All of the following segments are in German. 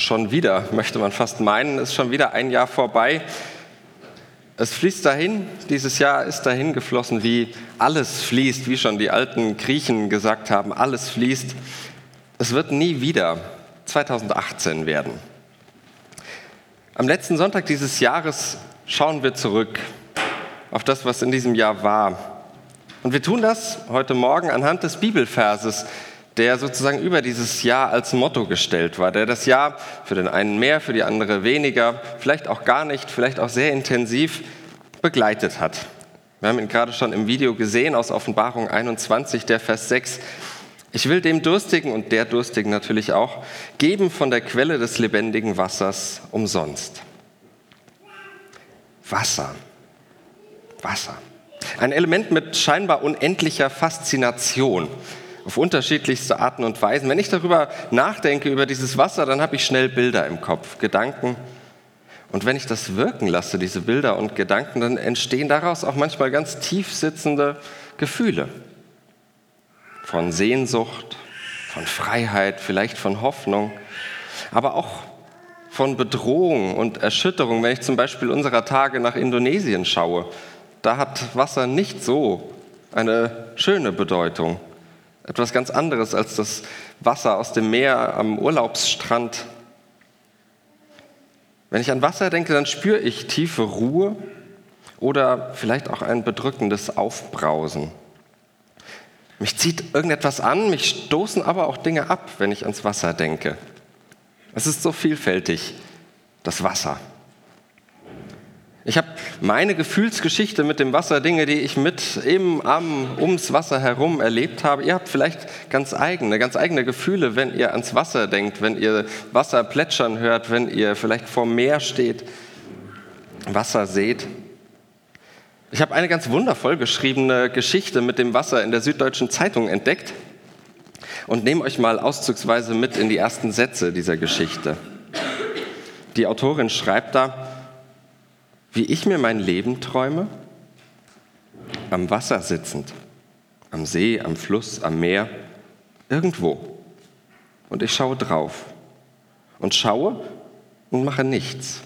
schon wieder, möchte man fast meinen, ist schon wieder ein Jahr vorbei. Es fließt dahin, dieses Jahr ist dahin geflossen, wie alles fließt, wie schon die alten Griechen gesagt haben, alles fließt. Es wird nie wieder 2018 werden. Am letzten Sonntag dieses Jahres schauen wir zurück auf das, was in diesem Jahr war. Und wir tun das heute Morgen anhand des Bibelverses, der sozusagen über dieses Jahr als Motto gestellt war, der das Jahr für den einen mehr, für die andere weniger, vielleicht auch gar nicht, vielleicht auch sehr intensiv begleitet hat. Wir haben ihn gerade schon im Video gesehen aus Offenbarung 21, der Vers 6. Ich will dem Durstigen und der Durstigen natürlich auch geben von der Quelle des lebendigen Wassers umsonst. Wasser. Wasser. Ein Element mit scheinbar unendlicher Faszination auf unterschiedlichste Arten und Weisen. Wenn ich darüber nachdenke, über dieses Wasser, dann habe ich schnell Bilder im Kopf, Gedanken. Und wenn ich das wirken lasse, diese Bilder und Gedanken, dann entstehen daraus auch manchmal ganz tief sitzende Gefühle von Sehnsucht, von Freiheit, vielleicht von Hoffnung, aber auch von Bedrohung und Erschütterung. Wenn ich zum Beispiel unserer Tage nach Indonesien schaue, da hat Wasser nicht so eine schöne Bedeutung. Etwas ganz anderes als das Wasser aus dem Meer am Urlaubsstrand. Wenn ich an Wasser denke, dann spüre ich tiefe Ruhe oder vielleicht auch ein bedrückendes Aufbrausen. Mich zieht irgendetwas an, mich stoßen aber auch Dinge ab, wenn ich ans Wasser denke. Es ist so vielfältig, das Wasser. Ich habe meine Gefühlsgeschichte mit dem Wasser, Dinge, die ich mit im, am, ums Wasser herum erlebt habe. Ihr habt vielleicht ganz eigene, ganz eigene Gefühle, wenn ihr ans Wasser denkt, wenn ihr Wasser plätschern hört, wenn ihr vielleicht vor Meer steht, Wasser seht. Ich habe eine ganz wundervoll geschriebene Geschichte mit dem Wasser in der Süddeutschen Zeitung entdeckt und nehme euch mal auszugsweise mit in die ersten Sätze dieser Geschichte. Die Autorin schreibt da, wie ich mir mein Leben träume? Am Wasser sitzend, am See, am Fluss, am Meer, irgendwo. Und ich schaue drauf und schaue und mache nichts.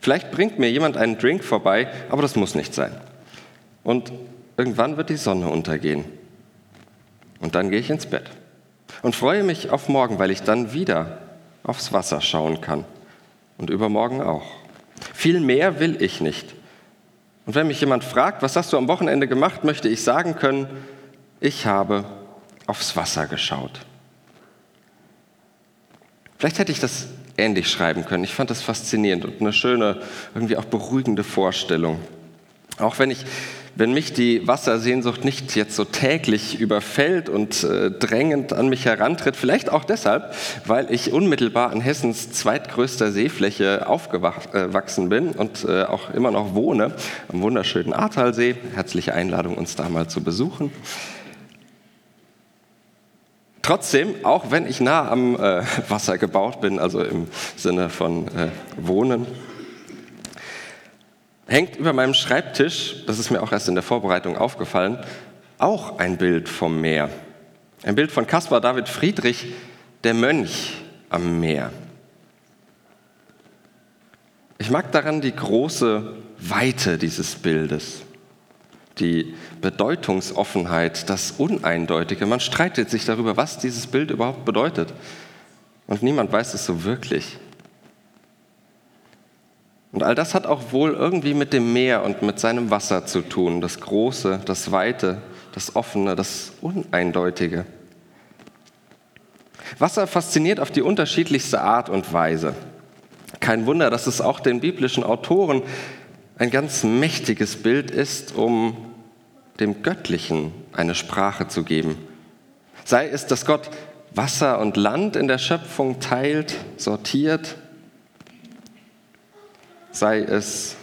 Vielleicht bringt mir jemand einen Drink vorbei, aber das muss nicht sein. Und irgendwann wird die Sonne untergehen. Und dann gehe ich ins Bett und freue mich auf morgen, weil ich dann wieder aufs Wasser schauen kann. Und übermorgen auch. Viel mehr will ich nicht. Und wenn mich jemand fragt, was hast du am Wochenende gemacht, möchte ich sagen können, ich habe aufs Wasser geschaut. Vielleicht hätte ich das ähnlich schreiben können. Ich fand das faszinierend und eine schöne, irgendwie auch beruhigende Vorstellung. Auch wenn ich wenn mich die Wassersehnsucht nicht jetzt so täglich überfällt und äh, drängend an mich herantritt, vielleicht auch deshalb, weil ich unmittelbar an Hessens zweitgrößter Seefläche aufgewachsen bin und äh, auch immer noch wohne, am wunderschönen Ahrtalsee. Herzliche Einladung, uns da mal zu besuchen. Trotzdem, auch wenn ich nah am äh, Wasser gebaut bin, also im Sinne von äh, Wohnen, hängt über meinem Schreibtisch, das ist mir auch erst in der Vorbereitung aufgefallen, auch ein Bild vom Meer. Ein Bild von Caspar David Friedrich, der Mönch am Meer. Ich mag daran die große Weite dieses Bildes, die Bedeutungsoffenheit, das Uneindeutige. Man streitet sich darüber, was dieses Bild überhaupt bedeutet. Und niemand weiß es so wirklich. Und all das hat auch wohl irgendwie mit dem Meer und mit seinem Wasser zu tun, das Große, das Weite, das Offene, das Uneindeutige. Wasser fasziniert auf die unterschiedlichste Art und Weise. Kein Wunder, dass es auch den biblischen Autoren ein ganz mächtiges Bild ist, um dem Göttlichen eine Sprache zu geben. Sei es, dass Gott Wasser und Land in der Schöpfung teilt, sortiert, sei es,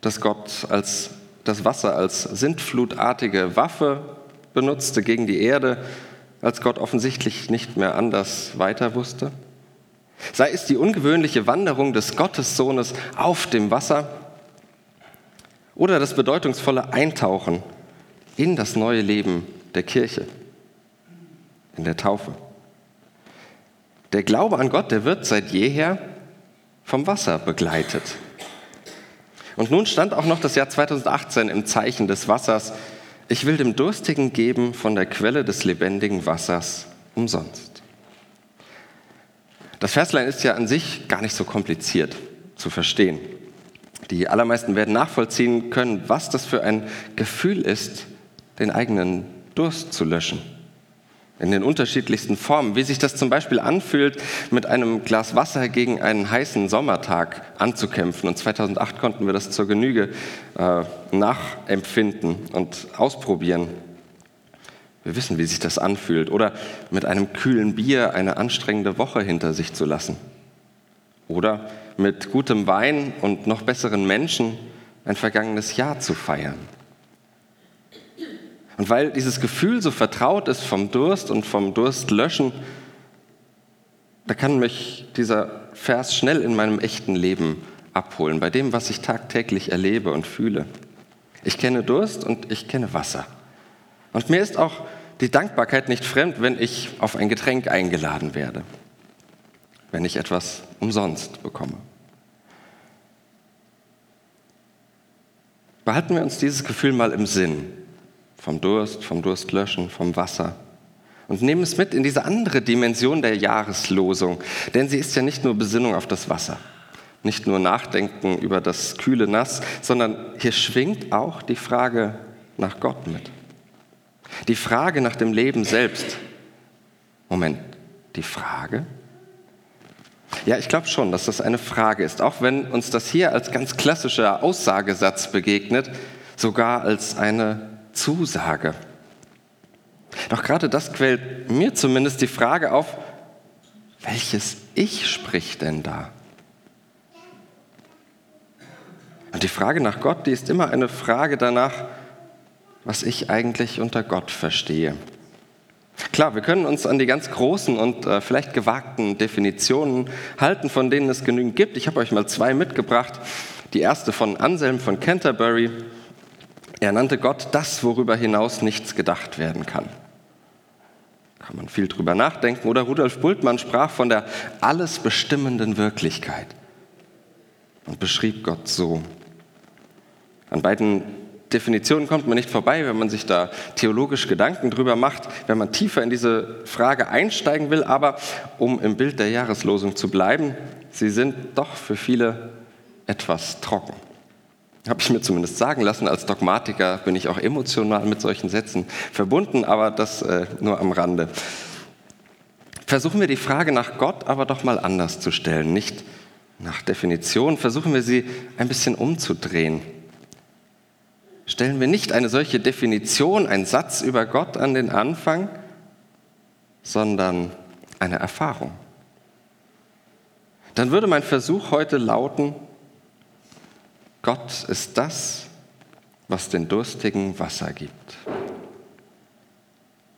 dass Gott als das Wasser als sintflutartige Waffe benutzte gegen die Erde, als Gott offensichtlich nicht mehr anders weiter wusste? Sei es die ungewöhnliche Wanderung des Gottessohnes auf dem Wasser oder das bedeutungsvolle Eintauchen in das neue Leben der Kirche, in der Taufe. Der Glaube an Gott, der wird seit jeher vom Wasser begleitet. Und nun stand auch noch das Jahr 2018 im Zeichen des Wassers. Ich will dem Durstigen geben von der Quelle des lebendigen Wassers umsonst. Das Verslein ist ja an sich gar nicht so kompliziert zu verstehen. Die allermeisten werden nachvollziehen können, was das für ein Gefühl ist, den eigenen Durst zu löschen in den unterschiedlichsten Formen, wie sich das zum Beispiel anfühlt, mit einem Glas Wasser gegen einen heißen Sommertag anzukämpfen. Und 2008 konnten wir das zur Genüge äh, nachempfinden und ausprobieren. Wir wissen, wie sich das anfühlt. Oder mit einem kühlen Bier eine anstrengende Woche hinter sich zu lassen. Oder mit gutem Wein und noch besseren Menschen ein vergangenes Jahr zu feiern. Und weil dieses Gefühl so vertraut ist vom Durst und vom Durstlöschen, da kann mich dieser Vers schnell in meinem echten Leben abholen, bei dem, was ich tagtäglich erlebe und fühle. Ich kenne Durst und ich kenne Wasser. Und mir ist auch die Dankbarkeit nicht fremd, wenn ich auf ein Getränk eingeladen werde, wenn ich etwas umsonst bekomme. Behalten wir uns dieses Gefühl mal im Sinn vom Durst, vom Durstlöschen, vom Wasser. Und nehmen es mit in diese andere Dimension der Jahreslosung, denn sie ist ja nicht nur Besinnung auf das Wasser, nicht nur Nachdenken über das kühle Nass, sondern hier schwingt auch die Frage nach Gott mit. Die Frage nach dem Leben selbst. Moment, die Frage? Ja, ich glaube schon, dass das eine Frage ist, auch wenn uns das hier als ganz klassischer Aussagesatz begegnet, sogar als eine Zusage. Doch gerade das quält mir zumindest die Frage auf, welches Ich spricht denn da? Und die Frage nach Gott, die ist immer eine Frage danach, was ich eigentlich unter Gott verstehe. Klar, wir können uns an die ganz großen und äh, vielleicht gewagten Definitionen halten, von denen es genügend gibt. Ich habe euch mal zwei mitgebracht. Die erste von Anselm von Canterbury, er nannte Gott das, worüber hinaus nichts gedacht werden kann. Kann man viel drüber nachdenken. Oder Rudolf Bultmann sprach von der alles bestimmenden Wirklichkeit und beschrieb Gott so. An beiden Definitionen kommt man nicht vorbei, wenn man sich da theologisch Gedanken drüber macht, wenn man tiefer in diese Frage einsteigen will. Aber um im Bild der Jahreslosung zu bleiben, sie sind doch für viele etwas trocken. Habe ich mir zumindest sagen lassen. Als Dogmatiker bin ich auch emotional mit solchen Sätzen verbunden, aber das äh, nur am Rande. Versuchen wir die Frage nach Gott aber doch mal anders zu stellen, nicht nach Definition. Versuchen wir sie ein bisschen umzudrehen. Stellen wir nicht eine solche Definition, einen Satz über Gott an den Anfang, sondern eine Erfahrung. Dann würde mein Versuch heute lauten, Gott ist das, was den Durstigen Wasser gibt.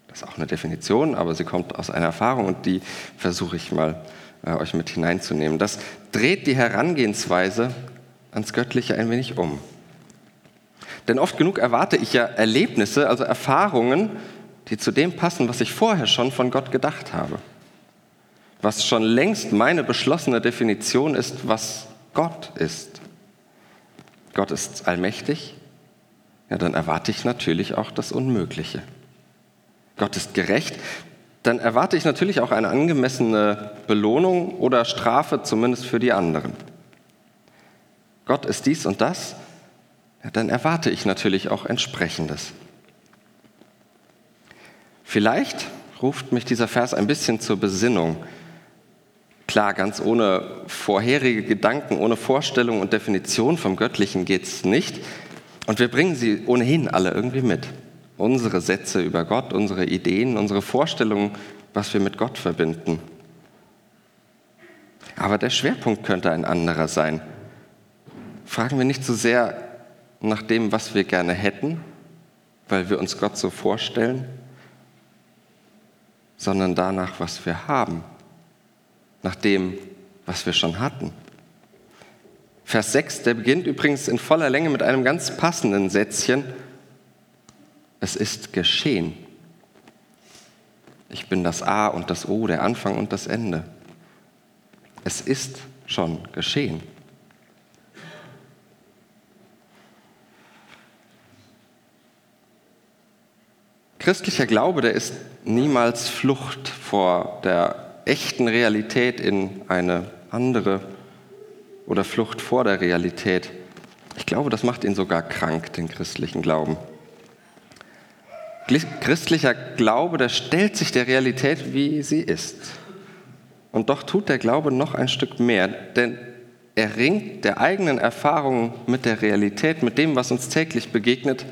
Das ist auch eine Definition, aber sie kommt aus einer Erfahrung und die versuche ich mal äh, euch mit hineinzunehmen. Das dreht die Herangehensweise ans Göttliche ein wenig um. Denn oft genug erwarte ich ja Erlebnisse, also Erfahrungen, die zu dem passen, was ich vorher schon von Gott gedacht habe. Was schon längst meine beschlossene Definition ist, was Gott ist. Gott ist allmächtig, ja, dann erwarte ich natürlich auch das Unmögliche. Gott ist gerecht, dann erwarte ich natürlich auch eine angemessene Belohnung oder Strafe, zumindest für die anderen. Gott ist dies und das, ja, dann erwarte ich natürlich auch entsprechendes. Vielleicht ruft mich dieser Vers ein bisschen zur Besinnung Klar, ganz ohne vorherige Gedanken, ohne Vorstellung und Definition vom Göttlichen geht es nicht. Und wir bringen sie ohnehin alle irgendwie mit. Unsere Sätze über Gott, unsere Ideen, unsere Vorstellungen, was wir mit Gott verbinden. Aber der Schwerpunkt könnte ein anderer sein. Fragen wir nicht so sehr nach dem, was wir gerne hätten, weil wir uns Gott so vorstellen, sondern danach, was wir haben, nach dem, was wir schon hatten. Vers 6, der beginnt übrigens in voller Länge mit einem ganz passenden Sätzchen. Es ist geschehen. Ich bin das A und das O, der Anfang und das Ende. Es ist schon geschehen. Christlicher Glaube, der ist niemals Flucht vor der echten Realität in eine andere oder Flucht vor der Realität. Ich glaube, das macht ihn sogar krank, den christlichen Glauben. Christlicher Glaube, der stellt sich der Realität, wie sie ist. Und doch tut der Glaube noch ein Stück mehr, denn er ringt der eigenen Erfahrung mit der Realität, mit dem, was uns täglich begegnet,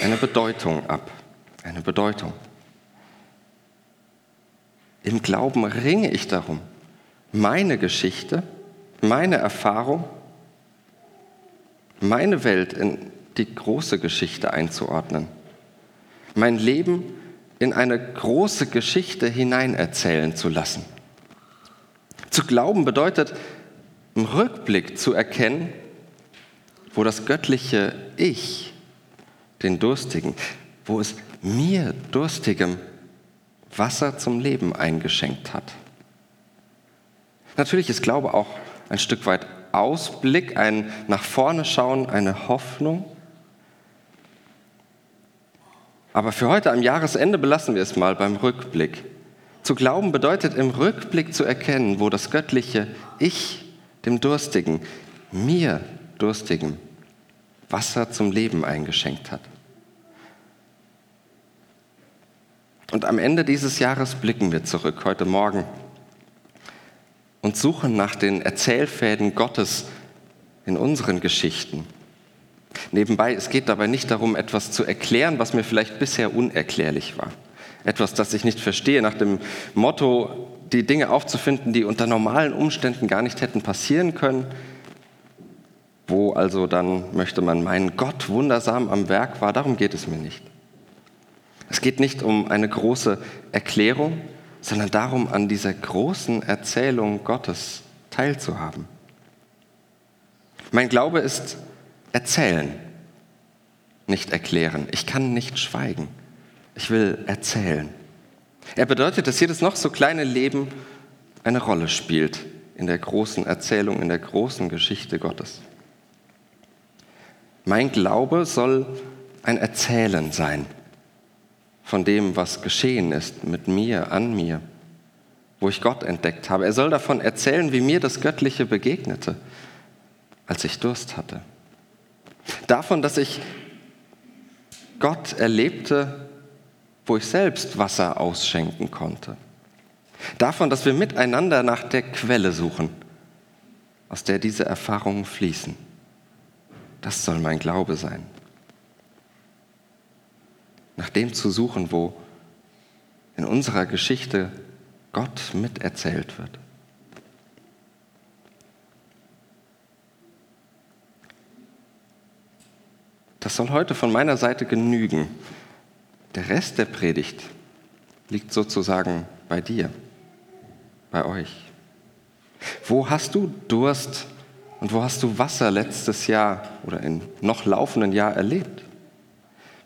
eine Bedeutung ab. Eine Bedeutung. Im Glauben ringe ich darum, meine Geschichte, meine Erfahrung, meine Welt in die große Geschichte einzuordnen. Mein Leben in eine große Geschichte hineinerzählen zu lassen. Zu glauben bedeutet, im Rückblick zu erkennen, wo das göttliche Ich, den Durstigen, wo es mir Durstigem Wasser zum Leben eingeschenkt hat. Natürlich ist Glaube auch ein Stück weit Ausblick, ein nach vorne schauen, eine Hoffnung. Aber für heute am Jahresende belassen wir es mal beim Rückblick. Zu glauben bedeutet im Rückblick zu erkennen, wo das göttliche Ich dem Durstigen, mir Durstigen, Wasser zum Leben eingeschenkt hat. Und am Ende dieses Jahres blicken wir zurück, heute Morgen, und suchen nach den Erzählfäden Gottes in unseren Geschichten. Nebenbei, es geht dabei nicht darum, etwas zu erklären, was mir vielleicht bisher unerklärlich war etwas, das ich nicht verstehe, nach dem Motto, die Dinge aufzufinden, die unter normalen Umständen gar nicht hätten passieren können, wo also dann möchte man meinen, Gott wundersam am Werk war, darum geht es mir nicht. Es geht nicht um eine große Erklärung, sondern darum, an dieser großen Erzählung Gottes teilzuhaben. Mein Glaube ist erzählen, nicht erklären. Ich kann nicht schweigen. Ich will erzählen. Er bedeutet, dass jedes noch so kleine Leben eine Rolle spielt in der großen Erzählung, in der großen Geschichte Gottes. Mein Glaube soll ein Erzählen sein von dem, was geschehen ist mit mir, an mir, wo ich Gott entdeckt habe. Er soll davon erzählen, wie mir das Göttliche begegnete, als ich Durst hatte. Davon, dass ich Gott erlebte wo ich selbst Wasser ausschenken konnte. Davon, dass wir miteinander nach der Quelle suchen, aus der diese Erfahrungen fließen. Das soll mein Glaube sein. Nach dem zu suchen, wo in unserer Geschichte Gott miterzählt wird. Das soll heute von meiner Seite genügen. Der Rest der Predigt liegt sozusagen bei dir, bei euch. Wo hast du Durst und wo hast du Wasser letztes Jahr oder im noch laufenden Jahr erlebt?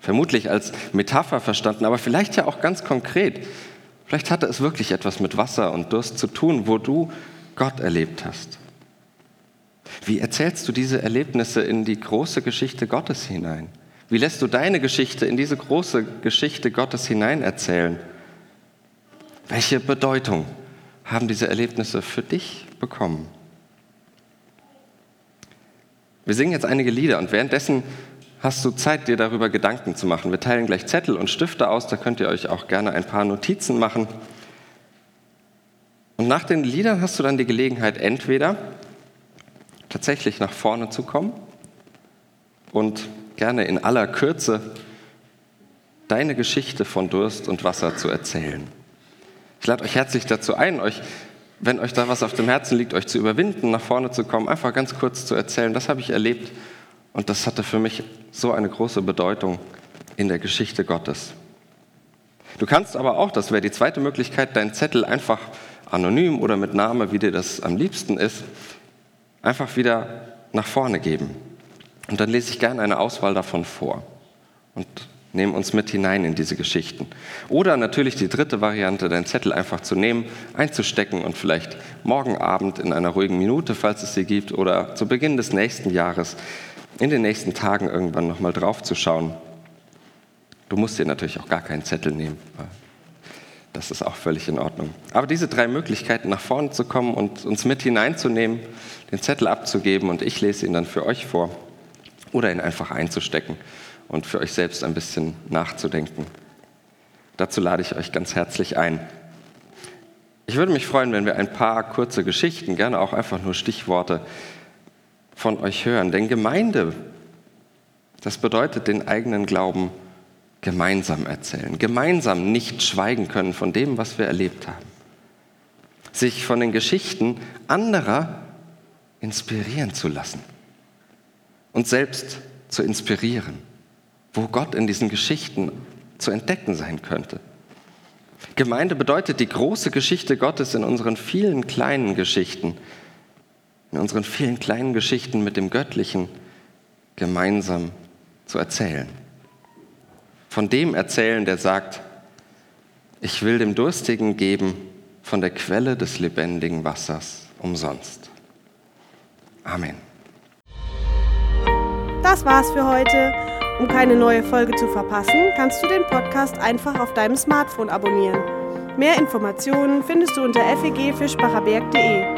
Vermutlich als Metapher verstanden, aber vielleicht ja auch ganz konkret. Vielleicht hatte es wirklich etwas mit Wasser und Durst zu tun, wo du Gott erlebt hast. Wie erzählst du diese Erlebnisse in die große Geschichte Gottes hinein? Wie lässt du deine Geschichte in diese große Geschichte Gottes hineinerzählen? Welche Bedeutung haben diese Erlebnisse für dich bekommen? Wir singen jetzt einige Lieder und währenddessen hast du Zeit, dir darüber Gedanken zu machen. Wir teilen gleich Zettel und Stifte aus, da könnt ihr euch auch gerne ein paar Notizen machen. Und nach den Liedern hast du dann die Gelegenheit, entweder tatsächlich nach vorne zu kommen und gerne in aller Kürze deine Geschichte von Durst und Wasser zu erzählen. Ich lade euch herzlich dazu ein, euch wenn euch da was auf dem Herzen liegt, euch zu überwinden, nach vorne zu kommen, einfach ganz kurz zu erzählen, das habe ich erlebt und das hatte für mich so eine große Bedeutung in der Geschichte Gottes. Du kannst aber auch, das wäre die zweite Möglichkeit, deinen Zettel einfach anonym oder mit Name, wie dir das am liebsten ist, einfach wieder nach vorne geben. Und dann lese ich gerne eine Auswahl davon vor und nehme uns mit hinein in diese Geschichten. Oder natürlich die dritte Variante, deinen Zettel einfach zu nehmen, einzustecken und vielleicht morgen Abend in einer ruhigen Minute, falls es sie gibt, oder zu Beginn des nächsten Jahres, in den nächsten Tagen irgendwann nochmal drauf zu schauen. Du musst dir natürlich auch gar keinen Zettel nehmen. Das ist auch völlig in Ordnung. Aber diese drei Möglichkeiten, nach vorne zu kommen und uns mit hineinzunehmen, den Zettel abzugeben und ich lese ihn dann für euch vor oder ihn einfach einzustecken und für euch selbst ein bisschen nachzudenken. Dazu lade ich euch ganz herzlich ein. Ich würde mich freuen, wenn wir ein paar kurze Geschichten, gerne auch einfach nur Stichworte von euch hören. Denn Gemeinde, das bedeutet den eigenen Glauben gemeinsam erzählen, gemeinsam nicht schweigen können von dem, was wir erlebt haben. Sich von den Geschichten anderer inspirieren zu lassen und selbst zu inspirieren, wo Gott in diesen Geschichten zu entdecken sein könnte. Gemeinde bedeutet die große Geschichte Gottes in unseren vielen kleinen Geschichten, in unseren vielen kleinen Geschichten mit dem Göttlichen gemeinsam zu erzählen. Von dem erzählen, der sagt, ich will dem Durstigen geben von der Quelle des lebendigen Wassers umsonst. Amen. Das war's für heute. Um keine neue Folge zu verpassen, kannst du den Podcast einfach auf deinem Smartphone abonnieren. Mehr Informationen findest du unter fegfischbacherberg.de.